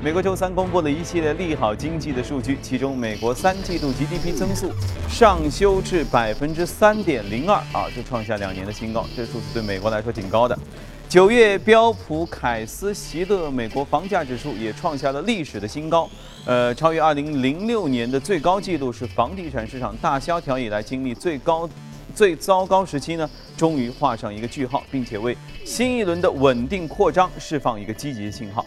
美国周三公布了一系列利好经济的数据，其中美国三季度 GDP 增速上修至百分之三点零二啊，这创下两年的新高，这数字对美国来说挺高的。九月标普凯斯席勒美国房价指数也创下了历史的新高，呃，超越二零零六年的最高纪录，是房地产市场大萧条以来经历最高、最糟糕时期呢，终于画上一个句号，并且为新一轮的稳定扩张释放一个积极的信号。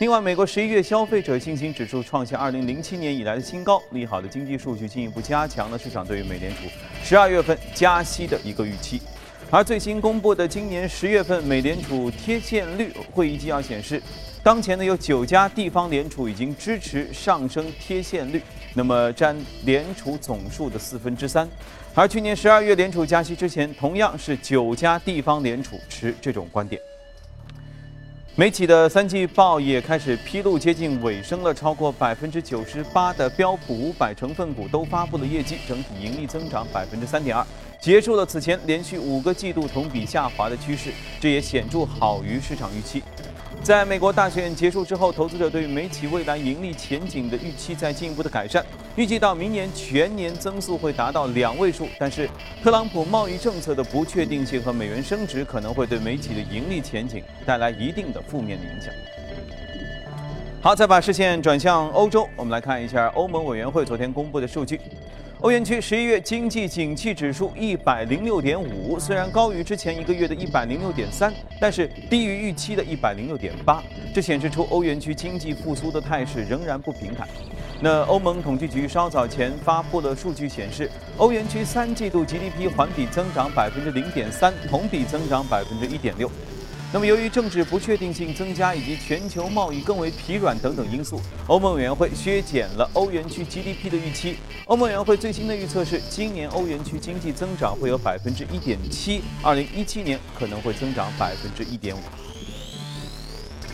另外，美国十一月消费者信心指数创下二零零七年以来的新高，利好的经济数据进一步加强了市场对于美联储十二月份加息的一个预期。而最新公布的今年十月份美联储贴现率会议纪要显示，当前呢有九家地方联储已经支持上升贴现率，那么占联储总数的四分之三。而去年十二月联储加息之前，同样是九家地方联储持这种观点。媒体的三季报也开始披露接近尾声了，超过百分之九十八的标普五百成分股都发布了业绩，整体盈利增长百分之三点二，结束了此前连续五个季度同比下滑的趋势，这也显著好于市场预期。在美国大选结束之后，投资者对于美企未来盈利前景的预期在进一步的改善，预计到明年全年增速会达到两位数。但是，特朗普贸易政策的不确定性和美元升值可能会对美企的盈利前景带来一定的负面的影响。好，再把视线转向欧洲，我们来看一下欧盟委员会昨天公布的数据。欧元区十一月经济景气指数一百零六点五，虽然高于之前一个月的一百零六点三，但是低于预期的一百零六点八。这显示出欧元区经济复苏的态势仍然不平坦。那欧盟统计局稍早前发布的数据显示，欧元区三季度 GDP 环比增长百分之零点三，同比增长百分之一点六。那么，由于政治不确定性增加以及全球贸易更为疲软等等因素，欧盟委员会削减了欧元区 GDP 的预期。欧盟委员会最新的预测是，今年欧元区经济增长会有百分之一点七，二零一七年可能会增长百分之一点五。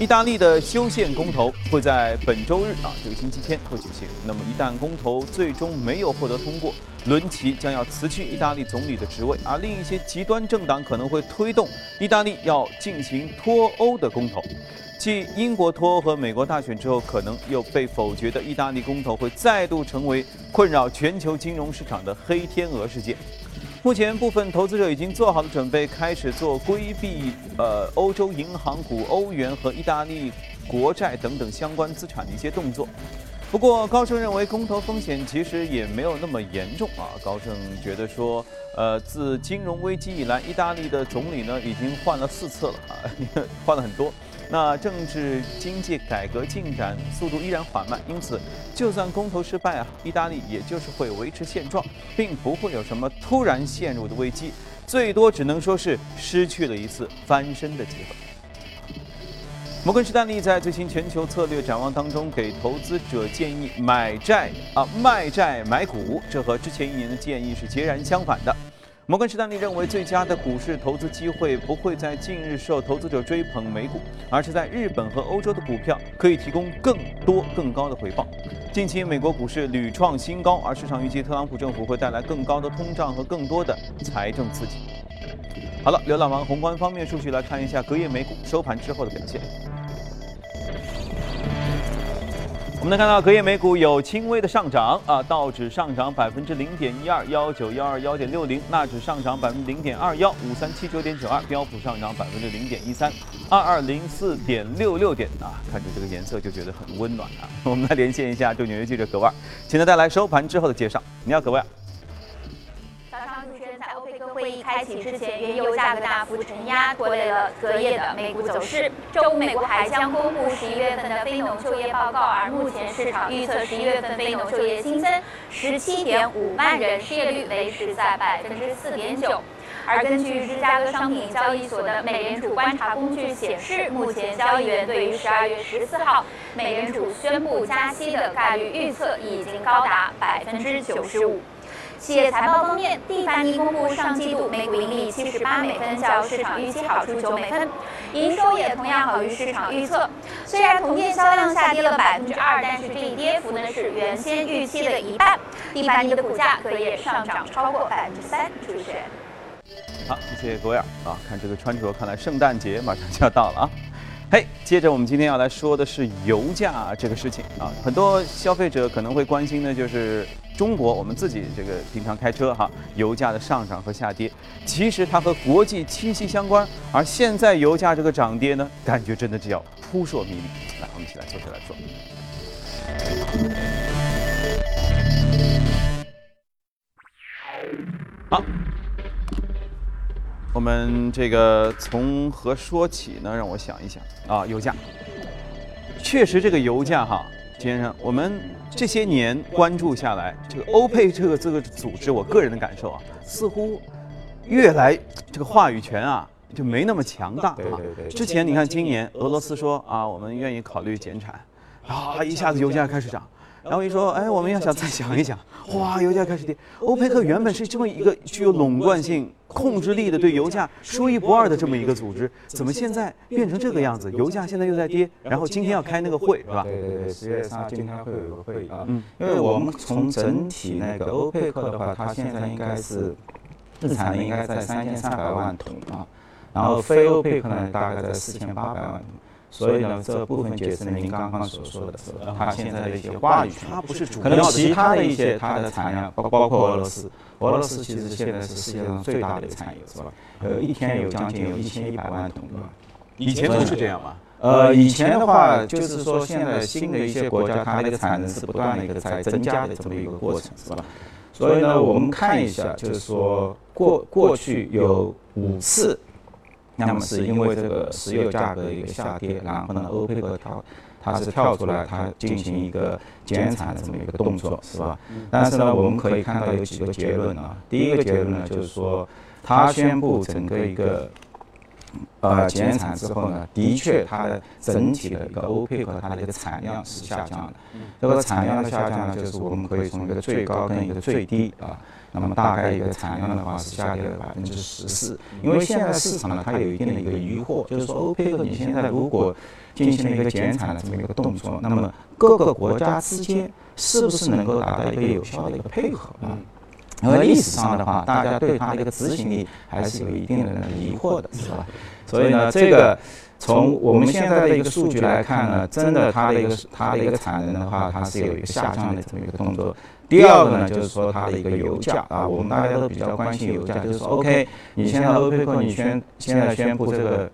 意大利的修宪公投会在本周日啊，这个星期天会举行。那么，一旦公投最终没有获得通过，伦齐将要辞去意大利总理的职位，而另一些极端政党可能会推动意大利要进行脱欧的公投。继英国脱欧和美国大选之后，可能又被否决的意大利公投会再度成为困扰全球金融市场的黑天鹅事件。目前，部分投资者已经做好了准备，开始做规避呃欧洲银行股、欧元和意大利国债等等相关资产的一些动作。不过，高盛认为公投风险其实也没有那么严重啊。高盛觉得说，呃，自金融危机以来，意大利的总理呢已经换了四次了啊，换了很多。那政治经济改革进展速度依然缓慢，因此就算公投失败啊，意大利也就是会维持现状，并不会有什么突然陷入的危机，最多只能说是失去了一次翻身的机会。摩根士丹利在最新全球策略展望当中，给投资者建议买债啊卖债买股，这和之前一年的建议是截然相反的。摩根士丹利认为，最佳的股市投资机会不会在近日受投资者追捧美股，而是在日本和欧洲的股票可以提供更多更高的回报。近期美国股市屡创新高，而市场预计特朗普政府会带来更高的通胀和更多的财政刺激。好了，浏览完宏观方面数据，来看一下隔夜美股收盘之后的表现。我们能看到隔夜美股有轻微的上涨啊，道指上涨百分之零点一二幺九幺二幺点六零，纳指上涨百分之零点二幺五三七九点九二，标普上涨百分之零点一三二二零四点六六点啊，看着这个颜色就觉得很温暖啊。我们来连线一下驻纽约记者葛万，请他带来收盘之后的介绍。你好，葛万。会议开启之前，原油价格大幅承压，拖累了隔夜的美股走势。周五，美国还将公布十一月份的非农就业报告，而目前市场预测十一月份非农就业新增十七点五万人，失业率维持在百分之四点九。而根据芝加哥商品交易所的美联储观察工具显示，目前交易员对于十二月十四号美联储宣布加息的概率预测已经高达百分之九十五。企业财报方面，蒂凡尼公布上季度每股盈利七十八美分，较市场预期好出九美分，营收也同样好于市场预测。虽然同店销量下跌了百分之二，但是这一跌幅呢是原先预期的一半。蒂凡尼的股价可也上涨超过百分之三。主持人，好，谢谢各位啊！看这个穿着，看来圣诞节马上就要到了啊。嘿，接着我们今天要来说的是油价这个事情啊，很多消费者可能会关心的就是中国我们自己这个平常开车哈，油价的上涨和下跌，其实它和国际息息相关。而现在油价这个涨跌呢，感觉真的叫扑朔迷离。来，我们一起来坐下来说。好。我们这个从何说起呢？让我想一想啊，油价，确实这个油价哈，先生，我们这些年关注下来，这个欧佩这个这个组织，我个人的感受啊，似乎越来这个话语权啊就没那么强大啊。之前你看，今年俄罗斯说啊，我们愿意考虑减产，啊，一下子油价开始涨。然后一说，哎，我们要想再想一想，哇，油价开始跌。欧佩克原本是这么一个具有垄断性、控制力的，对油价说一不二的这么一个组织，怎么现在变成这个样子？油价现在又在跌，然后今天要开那个会，是吧？对对对，十月三号今天会有一个会议啊。嗯。因为我们从整体那个欧佩克的话，它现在应该是日产应该在三千三百万桶啊，然后非欧佩克呢大概在四千八百万桶。所以呢，这部分解释了您刚刚所说的，是吧？它现在的一些话语权，它不是主可能其他的一些它的产量，包包括俄罗斯，俄罗斯其实现在是世界上最大的产油，是吧？呃，一天有将近有一千一百万桶，对吧？以前不是这样吗？呃，以前的话就是说，现在新的一些国家，它那个产能是不断的一个在增加的这么一个过程，是吧？所以呢，我们看一下，就是说过过去有五次。那么是因为这个石油价格的一个下跌，然后呢，欧佩克跳，它是跳出来，它进行一个减产的这么一个动作，是吧？但是呢，我们可以看到有几个结论啊。第一个结论呢，就是说，它宣布整个一个呃减产之后呢，的确它的整体的一个欧佩克它的一个产量是下降的。这个产量的下降呢，就是我们可以从一个最高跟一个最低啊。那么大概一个产量的话是下跌了百分之十四，因为现在市场呢它有一定的一个疑惑，就是说欧佩克你现在如果进行了一个减产的这么一个动作，那么各个国家之间是不是能够达到一个有效的一个配合啊？因为历史上的话，大家对它的一个执行力还是有一定的疑惑的，是吧？所以呢，这个从我们现在的一个数据来看呢，真的它的一个它的一个产能的话，它是有一个下降的这么一个动作。第二个呢，就是说它的一个油价啊，我们大家都比较关心油价，就是说，OK，你现在欧佩克你宣现在宣布这个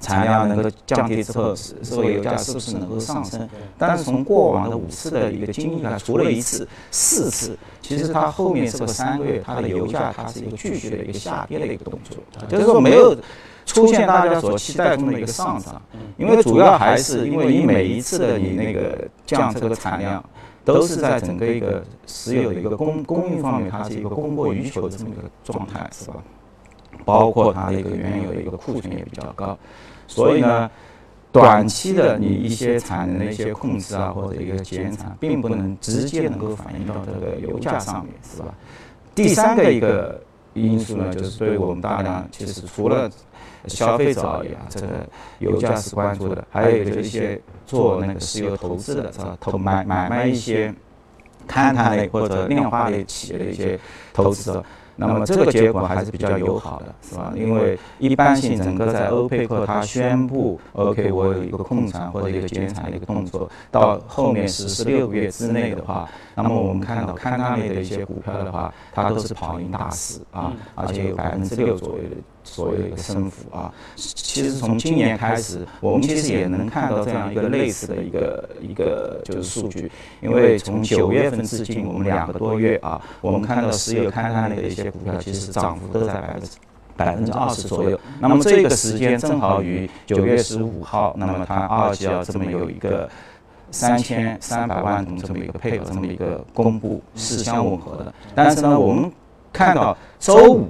产量能够降低之后，是是否油价是不是能够上升？但是从过往的五次的一个经历来，除了一次、四次，其实它后面这个三个月，它的油价它是一个继续的一个下跌的一个动作，就是说没有出现大家所期待中的一个上涨，因为主要还是因为你每一次的你那个降这个产量。都是在整个一个石油的一个供供应方面，它是一个供过于求的这么一个状态，是吧？包括它的一个原油的一个库存也比较高，所以呢，短期的你一些产能的一些控制啊，或者一个减产，并不能直接能够反映到这个油价上面，是吧？第三个一个因素呢，就是对我们大量其实除了消费者而言，这个油价是关注的，还有就是一些做那个石油投资的，是吧？投买买卖一些勘探类或者炼化类企业的一些投资者。那么这个结果还是比较友好的，是吧？因为一般性整个在欧佩克它宣布 OK，我有一个控产或者一个减产的一个动作，到后面实施六个月之内的话，那么我们看到勘探类的一些股票的话，它都是跑赢大市啊，而且有百分之六左右的所谓的一个升幅啊。其实从今年开始，我们其实也能看到这样一个类似的一个一个就是数据，因为从九月份至今，我们两个多月啊，我们看到石油勘探的一些。股票其实涨幅都在百分之百分之二十左右。那么这个时间正好于九月十五号，那么它二季要这么有一个三千三百万桶这么一个配合这么一个公布是相吻合的。但是呢，我们看到周五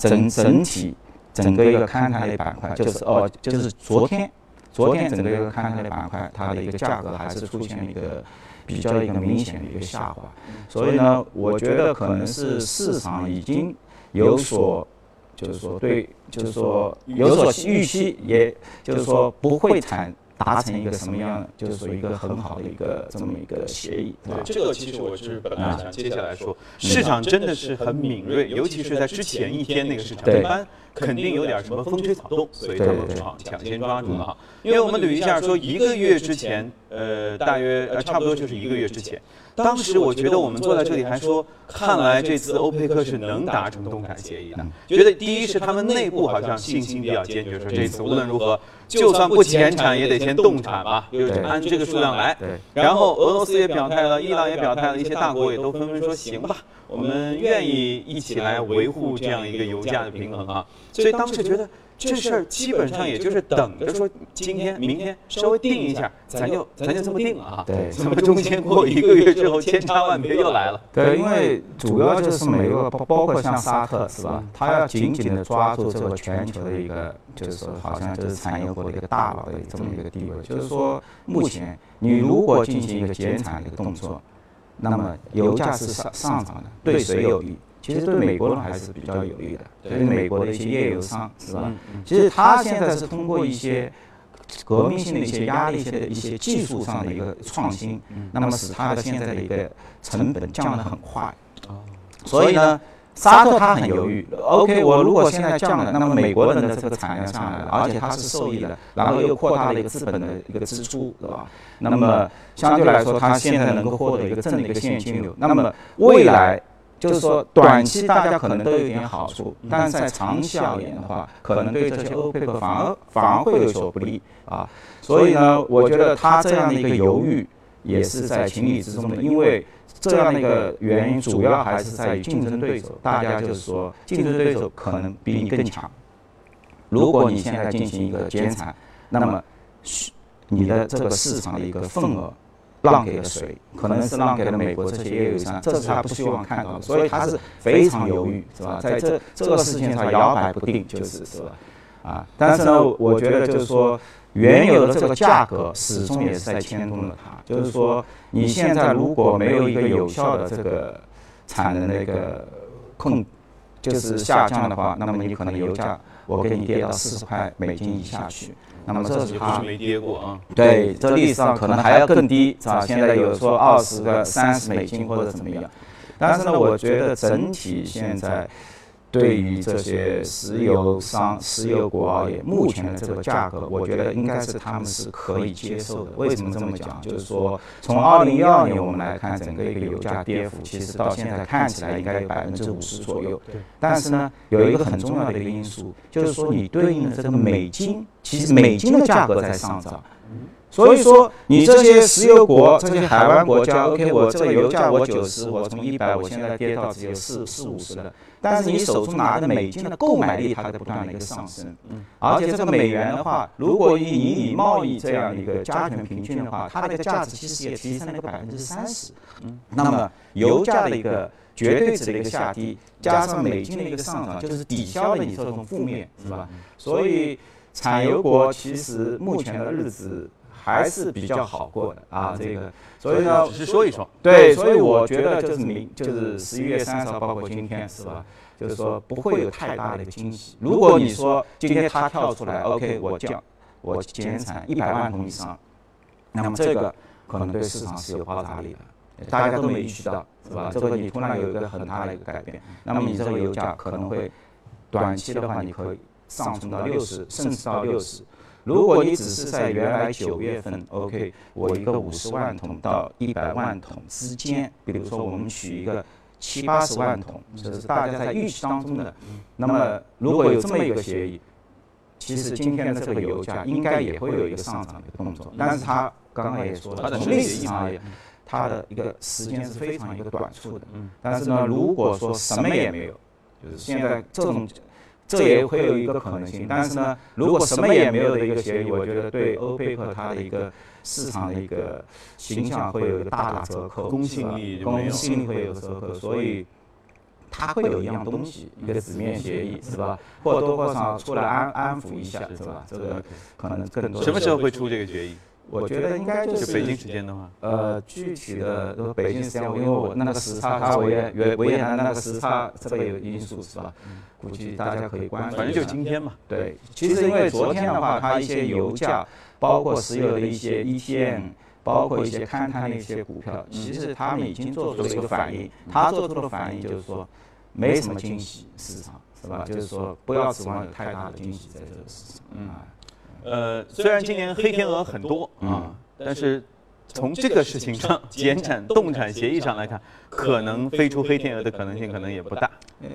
整整体整个一个勘探类板块，就是哦，就是昨天昨天整个一个勘探类板块，它的一个价格还是出现了一个。比较一个明显的一个下滑，所以呢，我觉得可能是市场已经有所，就是说对，就是说有所预期，也就是说不会谈达成一个什么样，就是说一个很好的一个这么一个协议。对，这个其实我是本来想接下来说，市场真的是很敏锐，尤其是在之前一天那个市场，一般肯定有点什么风吹草动，所以他们啊抢先抓住了哈。因为我们捋一下，说一个月之前，呃，大约呃差不多就是一个月之前，当时我觉得我们坐在这里还说，看来这次欧佩克是能达成冻产协议的。觉得第一是他们内部好像信心比较坚决，说这次无论如何，就算不减产也得先冻产吧，就是按这个数量来。然后俄罗斯也表态了，伊朗也表态了，一些大国也都纷纷说行吧，我们愿意一起来维护这样一个油价的平衡啊。所以当时觉得。这事儿基本上也就是等着说，今天、明天稍微定一下，咱就咱就这么定了啊。对，怎么中间过一个月之后，千差万别又来了？对，因为主要就是美国，包包括像沙特是吧？他要紧紧的抓住这个全球的一个，就是说好像就是产业国的一个大佬的这么一个地位。就是说，目前你如果进行一个减产的一个动作，那么油价是上上涨的，对谁有利？其实对美国人还是比较有利的，对美国的一些页油商是吧？其实他现在是通过一些革命性的一些压力、一些一些技术上的一个创新，那么使他的现在的一个成本降得很快。所以呢，沙特他很犹豫。OK，我如果现在降了，那么美国人的这个产量上来了，而且他是受益的，然后又扩大了一个资本的一个支出，是吧？那么相对来说，他现在能够获得一个正的一个现金流。那么未来。就是说，短期大家可能都有点好处，但是在长期而言的话，可能对这些欧佩克反而反而会有所不利啊。所以呢，我觉得他这样的一个犹豫也是在情理之中的，因为这样的一个原因主要还是在于竞争对手，大家就是说竞争对手可能比你更强。如果你现在进行一个减产，那么你的这个市场的一个份额。让给了谁？可能是让给了美国这些业务商，这是他不希望看到的，所以他是非常犹豫，是吧？在这这个事情上摇摆不定，就是是吧？啊，但是呢，我觉得就是说，原有的这个价格始终也是在牵动着它。就是说，你现在如果没有一个有效的这个产能的一个控，就是下降的话，那么你可能油价我给你跌到四十块美金以下去。那么这是它没跌过啊？对，这历史上可能还要更低，是吧？现在有说二十个、三十美金或者怎么样，但是呢，我觉得整体现在。对于这些石油商、石油国而言，目前的这个价格，我觉得应该是他们是可以接受的。为什么这么讲？就是说，从二零一二年我们来看，整个一个油价跌幅，其实到现在看起来应该有百分之五十左右。但是呢，有一个很重要的一个因素，就是说你对应的这个美金，其实美金的价格在上涨。所以说，你这些石油国、这些海湾国家，OK，我这个油价我九十，我从一百，我现在跌到只有四四五十了。但是你手中拿的美金的购买力，它在不断的一个上升。嗯。而且这个美元的话，如果以你以贸易这样一个加权平均的话，它的一个价值其实也提升了个百分之三十。嗯。那么油价的一个绝对值的一个下跌，加上美金的一个上涨，就是抵消了你这种负面，是吧？所以产油国其实目前的日子。还是比较好过的啊，这个，所以呢，只是说一说，对，所以我觉得就是明，就是十一月三十号，包括今天，是吧？就是说不会有太大的一个惊喜。如果你说今天它跳出来，OK，我降，我减产一百万桶以上，那么这个可能对市场是有爆炸力的，大家都没预期到，是吧？这个你突然有一个很大的一个改变，那么你这个油价可能会短期的话，你可以上冲到六十，甚至到六十。如果你只是在原来九月份，OK，我一个五十万桶到一百万桶之间，比如说我们取一个七八十万桶，这是大家在预期当中的。那么如果有这么一个协议，其实今天的这个油价应该也会有一个上涨的动作。但是它刚刚也说了，从历史上而言，它的一个时间是非常一个短促的。但是呢，如果说什么也没有，就是现在这种。这也会有一个可能性，但是呢，如果什么也没有的一个协议，我觉得对欧佩克它的一个市场的一个形象会有一个大打折扣，公信力公信力会有折扣，所以它会有一样东西，一个纸面协议是吧？或多或少出来安安抚一下是吧？这个可能更多。什么时候会出这个决议？我觉得应该就是北京时间的话，呃，具体的都北京时间，因为我那个时差，它维也维维也纳那个时差，这个有因素是吧？估计大家可以关注。反正就今天嘛。对，其实因为昨天的话，它一些油价，包括石油的一些 ETN，包括一些勘探的一些股票，其实他们已经做出了一个反应。他做出的反应就是说，没什么惊喜，市场是吧？就是说不要指望有太大的惊喜在这个市场。嗯，呃，虽然今年黑天鹅很多啊，但是从这个事情上减产冻产协议上来看，可能飞出黑天鹅的可能性可能也不大。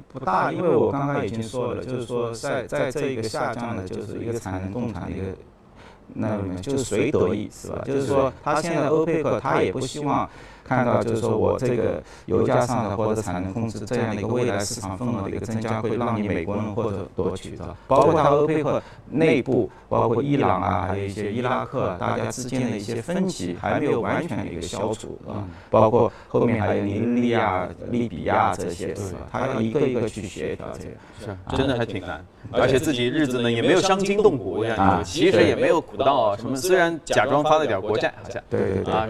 不大，因为我刚刚已经说了，就是说在在这一个下降的，就是一个产能冻产的一个那里面，就是谁得益是吧？就是说他现在欧佩克他也不希望。看到就是说我这个油价上的或者产能控制这样的一个未来市场份额的一个增加，会让你美国人或者夺取，是吧？包括它欧佩克内部，包括伊朗啊，还有一些伊拉克，大家之间的一些分歧还没有完全的一个消除，啊？包括后面还有尼日利亚、利比亚这些？他要一个一个去协调，这个是真的还挺难，而且自己日子呢也没有伤筋动骨，啊，其实也没有苦到什么，虽然假装发了点国债，好像对对对，啊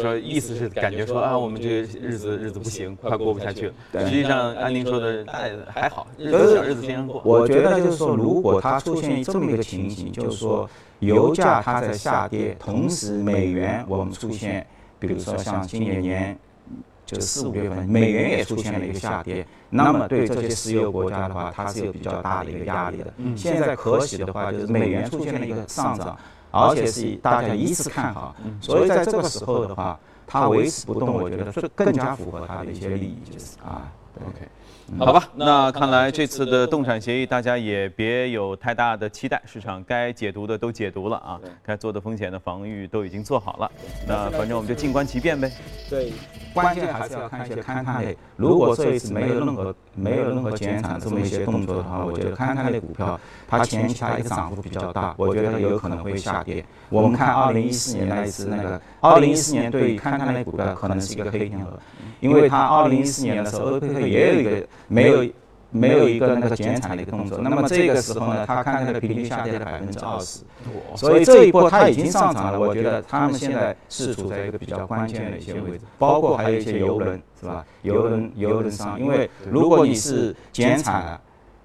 说意思是感。觉说啊，我们这个日子日子不行，快过不下去了。实际上，安宁说的哎还好，日子小日子先过。我觉得就是说，如果它出现这么一个情形，就是说油价它在下跌，同时美元我们出现，比如说像今年年就四五月份，美元也出现了一个下跌，那么对这些石油国家的话，它是有比较大的一个压力的。现在可喜的话，就是美元出现了一个上涨，而且是大家一致看好，所以在这个时候的话。它维持不动，我觉得这更加符合它的一些利益，就是啊，OK，好吧，那看来这次的动产协议大家也别有太大的期待，市场该解读的都解读了啊，该做的风险的防御都已经做好了，那反正我们就静观其变呗。对。关键还是要看一些勘探类。如果这一次没有任何没有任何减产这么一些动作的话，我觉得勘探类股票它前期它一个涨幅比较大，我觉得有可能会下跌。我们看二零一四年那一次那个，二零一四年对勘探类股票可能是一个黑天鹅，因为它二零一四年的时候，欧佩克也有一个没有。没有一个那个减产的一个动作，那么这个时候呢，他看那个比例下跌了百分之二十，所以这一波它已经上涨了。我觉得他们现在是处在一个比较关键的一些位置，包括还有一些游轮，是吧？游轮游轮商，因为如果你是减产了。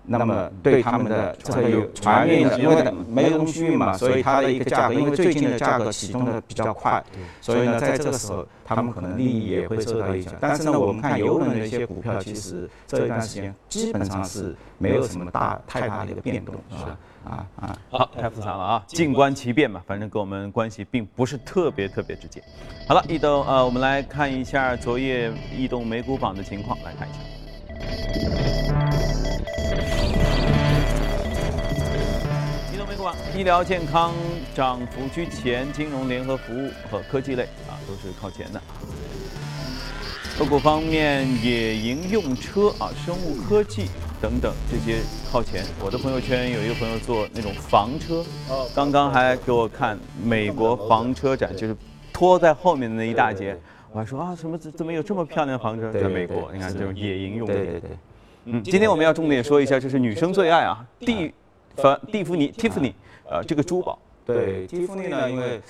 那么对他们的这个有船运的，因为没有东西运嘛，所以它的一个价格，因为最近的价格启动的比较快，所以呢，在这个时候，他们可能利益也会受到影响。但是呢，我们看游轮的一些股票，其实这一段时间基本上是没有什么大太大的一个变动，是吧？啊啊，好，太复杂了啊，静观其变嘛，反正跟我们关系并不是特别特别直接。好了，易东，呃，我们来看一下昨夜异动美股榜的情况，来看一下。医疗健康涨幅居前，金融、联合服务和科技类啊都是靠前的。个股方面，野营用车啊、生物科技等等这些靠前。我的朋友圈有一个朋友做那种房车，刚刚还给我看美国房车展，就是拖在后面的那一大截。我还说啊，什么怎么有这么漂亮的房车在美国？你看这种野营用的。对对对。嗯，今天我们要重点说一下，这是女生最爱啊，蒂凡蒂芙尼 Tiffany。呃，这个珠宝，对蒂芙尼呢，因为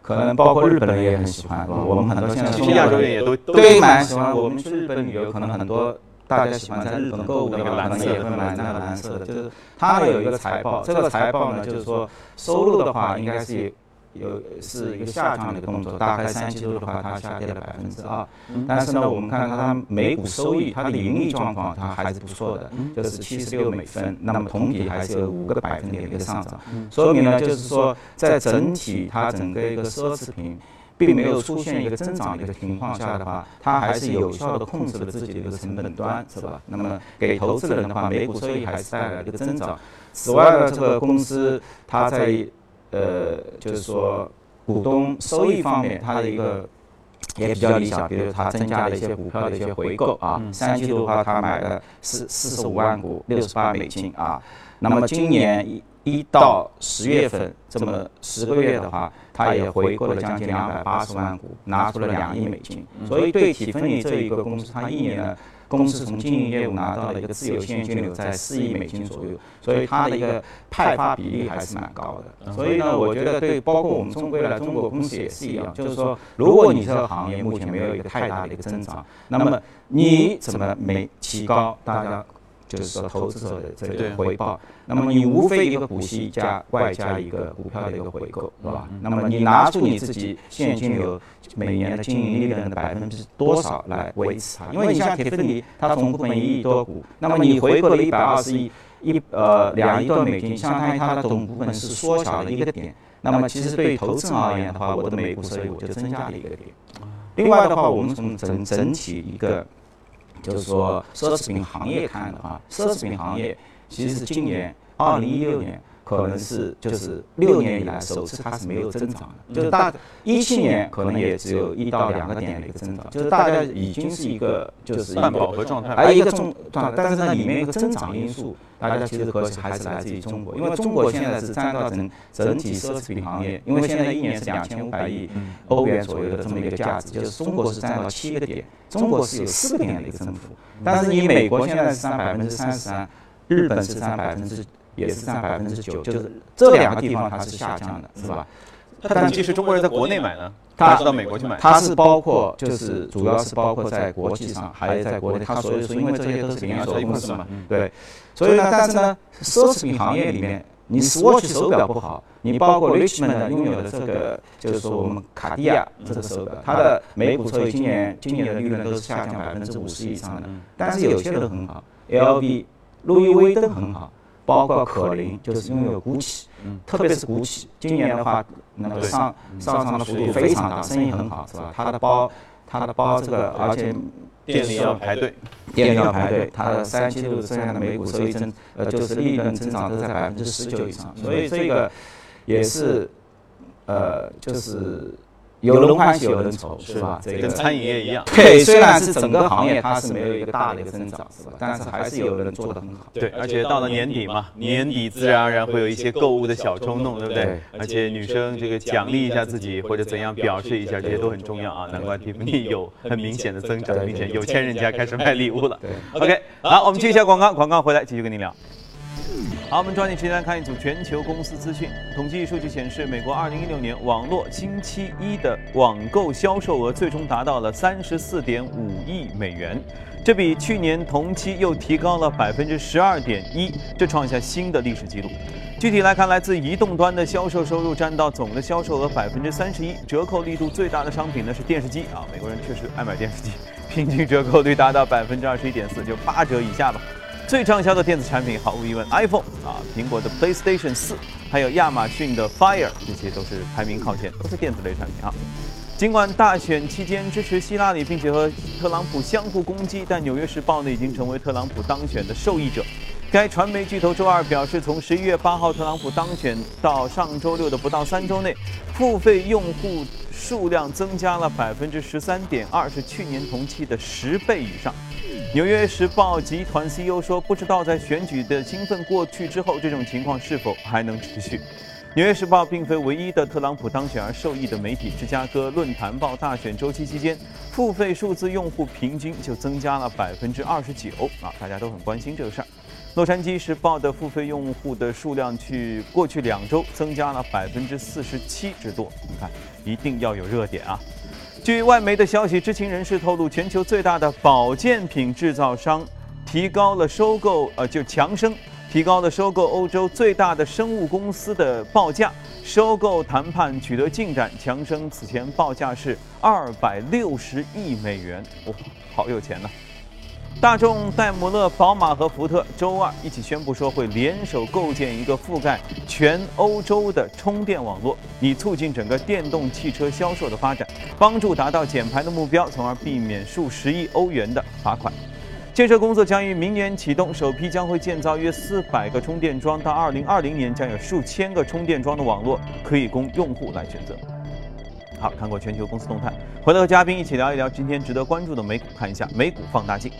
可能包括日本人也很喜欢，我们很多现在去亚洲人也都都蛮喜欢。我们去日本旅游，可能很多大家喜欢在日本购物的话，可能也会买那个蓝色的。就是它有一个财报，这个财报呢，就是说收入的话，应该是。有是一个下降的一个动作，大概三季度的话，它下跌了百分之二。但是呢，我们看看它每股收益，它的盈利状况，它还是不错的，就是七十六美分。那么同比还是有五个百分点的一个上涨，说明呢，就是说在整体它整个一个奢侈品并没有出现一个增长的一个情况下的话，它还是有效的控制了自己的一个成本端，是吧？那么给投资人的话，每股收益还是带来一个增长。此外呢，这个公司它在呃，就是说股东收益方面，它的一个也比较理想，比如它增加了一些股票的一些回购啊，三季度的话，它买了四四十五万股，六十八美金啊。那么今年一一到十月份这么十个月的话，它也回购了将近两百八十万股，拿出了两亿美金。所以对体分离这一个公司，它一年呢。公司从经营业务拿到的一个自由现金流在四亿美金左右，所以它的一个派发比例还是蛮高的。所以呢，我觉得对，包括我们中国来中国公司也是一样，就是说，如果你这个行业目前没有一个太大的一个增长，那么你怎么没提高大家就是说投资者的这个回报。那么你无非一个股息加外加一个股票的一个回购，是吧？那么你拿出你自己现金流每年的经营利润的百分之多少来维持它？因为你像铁芬尼，它总股本一亿多股，那么你回购了一百二十亿一呃两亿多美金，相当于它的总股本是缩小了一个点。那么其实对于投资人而言的话，我的每股收益我就增加了一个点。另外的话，我们从整整体一个就是说奢侈品行业看的话，奢侈品行业其实今年二零一六年。可能是就是六年以来首次它是没有增长的，就是大一七年可能也只有一到两个点的一个增长，就是大家已经是一个就是半饱和状态，还有一个重状态，但是呢里面一个增长因素，大家其实核心还是来自于中国，因为中国现在是占到整整体奢侈品行业，因为现在一年是两千五百亿欧元左右的这么一个价值，就是中国是占到七个点，中国是有四个点的一个增幅，但是你美国现在是占百分之三十三，日本是占百分之。也是占百分之九，就是这两个地方它是下降的，是吧？但其实中国人在国内买呢，他是到美国去买。它是包括，就是主要是包括在国际上，还有在国内。它所以说，因为这些都是连锁公司嘛，对。所以呢，但是呢，奢侈品行业里面，你 Swatch 手表不好，你包括 Richmond 拥有的这个，就是说我们卡地亚这个手表，它的每股收益今年今年的利润都是下降百分之五十以上的。但是有些都很好，LV、路易威登很好。包括可林，就是拥有 GUCCI，特别是 GUCCI，今年的话，那个上上涨的幅度非常大，生意很好，是吧？它的包，它的包这个，而且店里要排队，店里要排队，它的三季度剩下的每股收益增，呃，就是利润增长都在百分之十九以上，所以这个也是，呃，就是。有人欢喜有人愁，是吧？这跟餐饮业一样。对，虽然是整个行业它是没有一个大的一个增长，是吧？但是还是有人做得很好。对，而且到了年底嘛，年底自然而然会有一些购物的小冲动，对不对？而且女生这个奖励一下自己或者怎样表示一下，这些都很重要啊。难怪 Tiffany 有很明显的增长，明显有钱人家开始卖礼物了。对 OK，好，我们接一下广告，广告回来继续跟您聊。好，我们抓紧时间来看一组全球公司资讯。统计数据显示，美国2016年网络星期一的网购销售额最终达到了34.5亿美元，这比去年同期又提高了12.1%，这创下新的历史记录。具体来看，来自移动端的销售收入占到总的销售额31%，折扣力度最大的商品呢是电视机啊，美国人确实爱买电视机，平均折扣率达到21.4%，就八折以下吧。最畅销的电子产品毫无疑问，iPhone 啊，苹果的 PlayStation 4，还有亚马逊的 Fire，这些都是排名靠前，都是电子类产品啊。尽管大选期间支持希拉里，并且和特朗普相互攻击，但《纽约时报》呢已经成为特朗普当选的受益者。该传媒巨头周二表示，从十一月八号特朗普当选到上周六的不到三周内，付费用户数量增加了百分之十三点二，是去年同期的十倍以上。《纽约时报》集团 CEO 说：“不知道在选举的兴奋过去之后，这种情况是否还能持续。”《纽约时报》并非唯一的特朗普当选而受益的媒体。芝加哥论坛报大选周期期间，付费数字用户平均就增加了百分之二十九啊！大家都很关心这个事儿。《洛杉矶时报》的付费用户的数量去过去两周增加了百分之四十七之多。你看，一定要有热点啊！据外媒的消息，知情人士透露，全球最大的保健品制造商提高了收购，呃，就强生提高了收购欧洲最大的生物公司的报价。收购谈判取得进展，强生此前报价是二百六十亿美元，哇，好有钱呐！大众、戴姆勒、宝马和福特周二一起宣布说，会联手构建一个覆盖全欧洲的充电网络，以促进整个电动汽车销售的发展，帮助达到减排的目标，从而避免数十亿欧元的罚款。建设工作将于明年启动，首批将会建造约四百个充电桩，到二零二零年将有数千个充电桩的网络可以供用户来选择。好，看过全球公司动态，回来和嘉宾一起聊一聊今天值得关注的美股，看一下美股放大镜。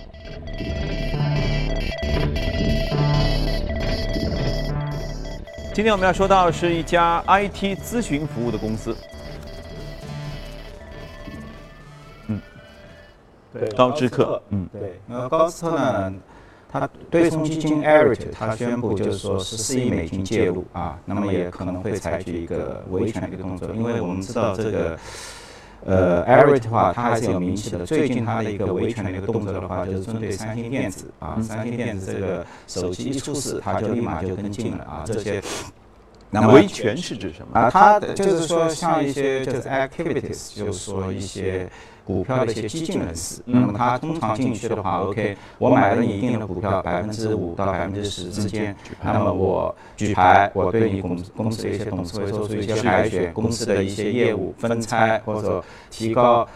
今天我们要说到是一家 IT 咨询服务的公司，嗯，对，高知客，嗯，对，那高知客呢？它对冲基金 Arit，它宣布就是说十四亿美金介入啊，那么也可能会采取一个维权的一个动作，因为我们知道这个呃 a r i t 的话，它还是有名气的。最近它的一个维权的一个动作的话，就是针对三星电子啊，三星电子这个手机一出事，它就立马就跟进了啊，这些。那么维权是指什么啊？它就是说像一些就是 activities，就是说一些股票的一些激进人士。那么他通常进去的话，OK，我买了你一定的股票，百分之五到百分之十之间。那么我举牌，我对你公公司的一些董事会做出一些海选，公司的一些业务分拆或者提高。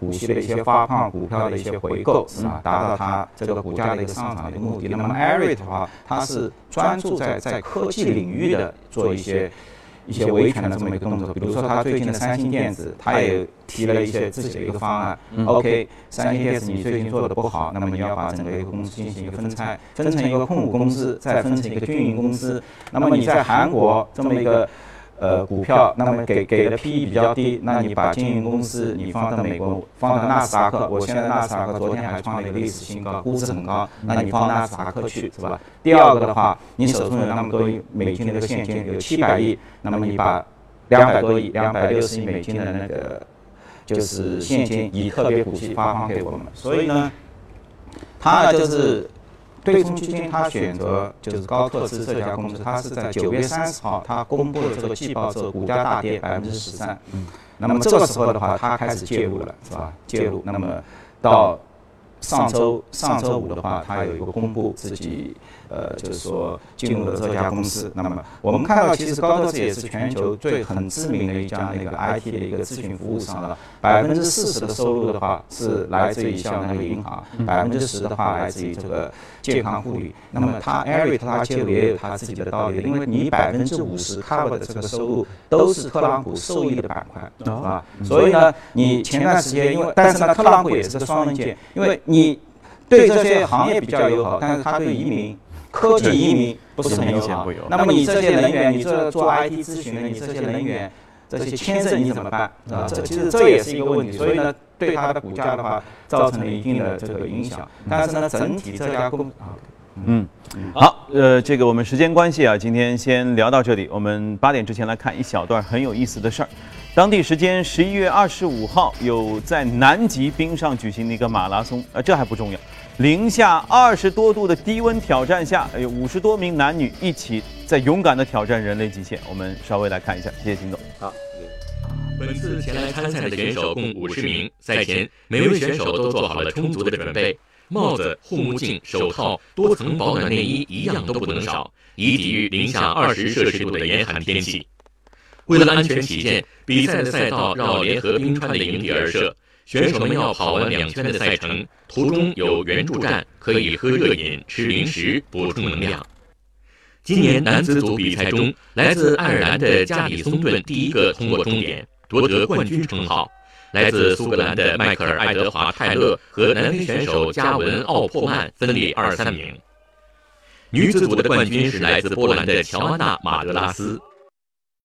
股息的一些发放，股票的一些回购，是吧？达到它这个股价的一个上涨的目的。那么 a r i 的话，它是专注在在科技领域的做一些一些维权的这么一个动作。比如说，他最近的三星电子，他也提了一些自己的一个方案。OK，三星电子你最近做的不好，那么你要把整个一个公司进行一个分拆，分成一个控股公司，再分成一个运营公司。那么你在韩国这么一个。呃，股票，那么给给的 PE 比较低，那你把经营公司你放到美国，放到纳斯达克，我现在纳斯达克昨天还创了一个历史新高，估值很高，那你放纳斯达克去是吧？第二个的话，你手中有那么多美金的一个现金，有七百亿，那么你把两百多亿、两百六十亿美金的那个就是现金以特别股息发放给我们，所以呢，他呢就是。对冲基金，它选择就是高特斯这家公司，它是在九月三十号，它公布了这个季报之后，股价大跌百分之十三。嗯，那么这个时候的话，它开始介入了，是吧？介入，那么到上周上周五的话，它有一个公布自己。呃，就是说进入了这家公司，那么我们看到，其实高特斯也是全球最很知名的一家那个 IT 的一个咨询服务商了。百分之四十的收入的话是来自于像那个银行，百分之十的话来自于这个健康护理。那么他 i 它介入也有他自己的道理，因为你百分之五十 cover 的这个收入都是特朗普受益的板块，啊，所以呢，你前段时间因为，但是呢，特朗普也是个双刃剑，因为你对这些行业比较友好，但是他对移民。科技移民不是很友好。那么你这些人员，你这做 IT 咨询的，你这些人员，这些签证你怎么办？啊，这其实这也是一个问题。所以呢，对它的股价的话，造成了一定的这个影响。但是呢，整体这家公啊，嗯，好，呃，这个我们时间关系啊，今天先聊到这里。我们八点之前来看一小段很有意思的事儿。当地时间十一月二十五号，有在南极冰上举行的一个马拉松，呃，这还不重要。零下二十多度的低温挑战下，有五十多名男女一起在勇敢地挑战人类极限。我们稍微来看一下，谢谢秦总。好，本次前来参赛的选手共五十名，赛前每位选手都做好了充足的准备，帽子、护目镜、手套、多层保暖内衣一样都不能少，以抵御零下二十摄氏度的严寒天气。为了安全起见，比赛的赛道绕联合冰川的营地而设。选手们要跑完两圈的赛程，途中有援助站，可以喝热饮、吃零食补充能量。今年男子组比赛中，来自爱尔兰的加里松顿第一个通过终点，夺得冠军称号。来自苏格兰的迈克尔·爱德华·泰勒和南非选手加文·奥珀曼分列二三名。女子组的冠军是来自波兰的乔安娜·马德拉斯。